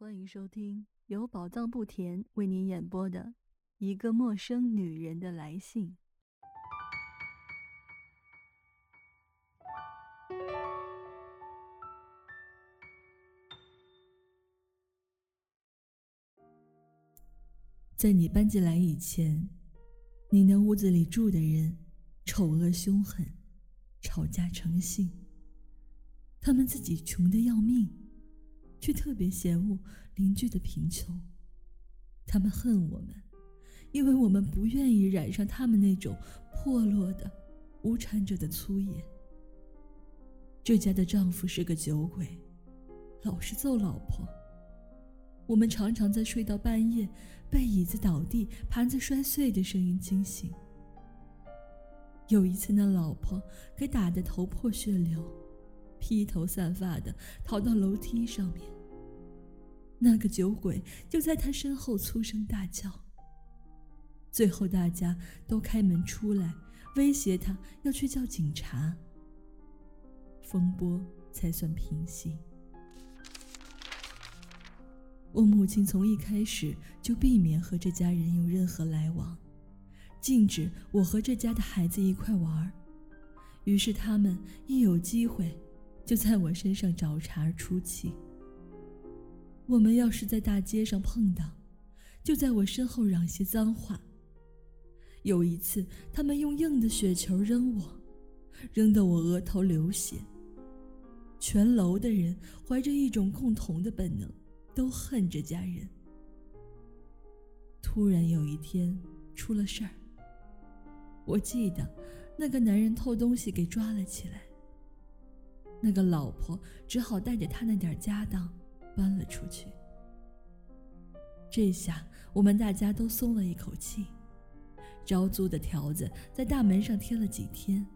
欢迎收听由宝藏不甜为您演播的《一个陌生女人的来信》。在你搬进来以前，你那屋子里住的人丑恶凶狠，吵架成性。他们自己穷的要命，却特别嫌恶邻居的贫穷。他们恨我们，因为我们不愿意染上他们那种破落的、无产者的粗野。这家的丈夫是个酒鬼，老是揍老婆。我们常常在睡到半夜，被椅子倒地、盘子摔碎的声音惊醒。有一次，那老婆给打得头破血流，披头散发的逃到楼梯上面。那个酒鬼就在他身后粗声大叫。最后，大家都开门出来，威胁他要去叫警察，风波才算平息。我母亲从一开始就避免和这家人有任何来往，禁止我和这家的孩子一块玩于是他们一有机会，就在我身上找茬出气。我们要是在大街上碰到，就在我身后嚷些脏话。有一次，他们用硬的雪球扔我，扔得我额头流血。全楼的人怀着一种共同的本能。都恨这家人。突然有一天出了事儿，我记得那个男人偷东西给抓了起来，那个老婆只好带着他那点家当搬了出去。这下我们大家都松了一口气。招租的条子在大门上贴了几天，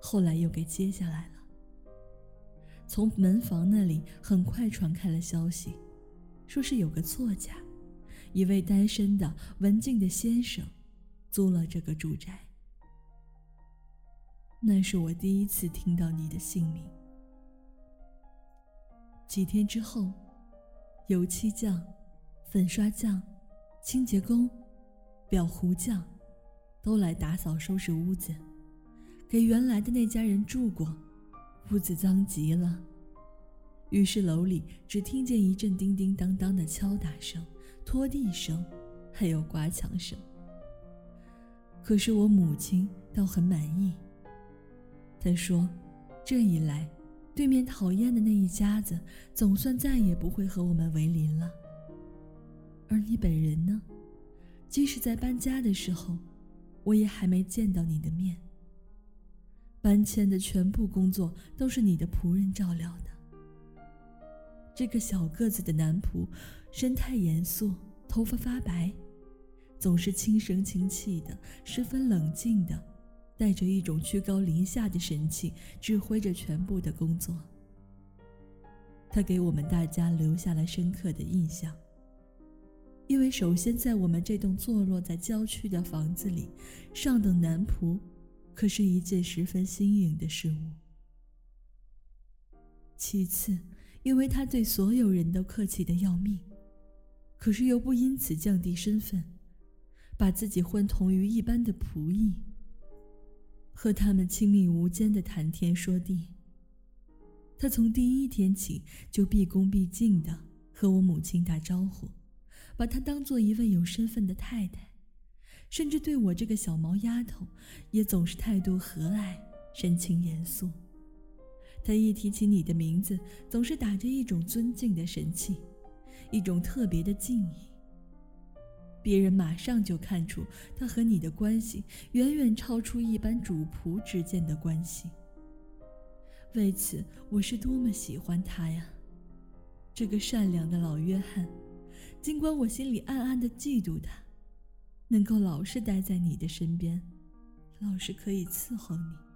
后来又给揭下来了。从门房那里很快传开了消息。说是有个作家，一位单身的文静的先生，租了这个住宅。那是我第一次听到你的姓名。几天之后，油漆匠、粉刷匠、清洁工、裱糊匠，都来打扫收拾屋子，给原来的那家人住过，屋子脏极了。于是楼里只听见一阵叮叮当当的敲打声、拖地声，还有刮墙声。可是我母亲倒很满意。她说：“这一来，对面讨厌的那一家子总算再也不会和我们为邻了。而你本人呢？即使在搬家的时候，我也还没见到你的面。搬迁的全部工作都是你的仆人照料的。”这个小个子的男仆，神态严肃，头发发白，总是轻声轻气的，十分冷静的，带着一种居高临下的神气，指挥着全部的工作。他给我们大家留下了深刻的印象，因为首先在我们这栋坐落在郊区的房子里，上等男仆可是一件十分新颖的事物。其次。因为他对所有人都客气的要命，可是又不因此降低身份，把自己混同于一般的仆役，和他们亲密无间的谈天说地。他从第一天起就毕恭毕敬的和我母亲打招呼，把她当做一位有身份的太太，甚至对我这个小毛丫头也总是态度和蔼，神情严肃。他一提起你的名字，总是打着一种尊敬的神气，一种特别的敬意。别人马上就看出他和你的关系远远超出一般主仆之间的关系。为此，我是多么喜欢他呀！这个善良的老约翰，尽管我心里暗暗的嫉妒他，能够老是待在你的身边，老是可以伺候你。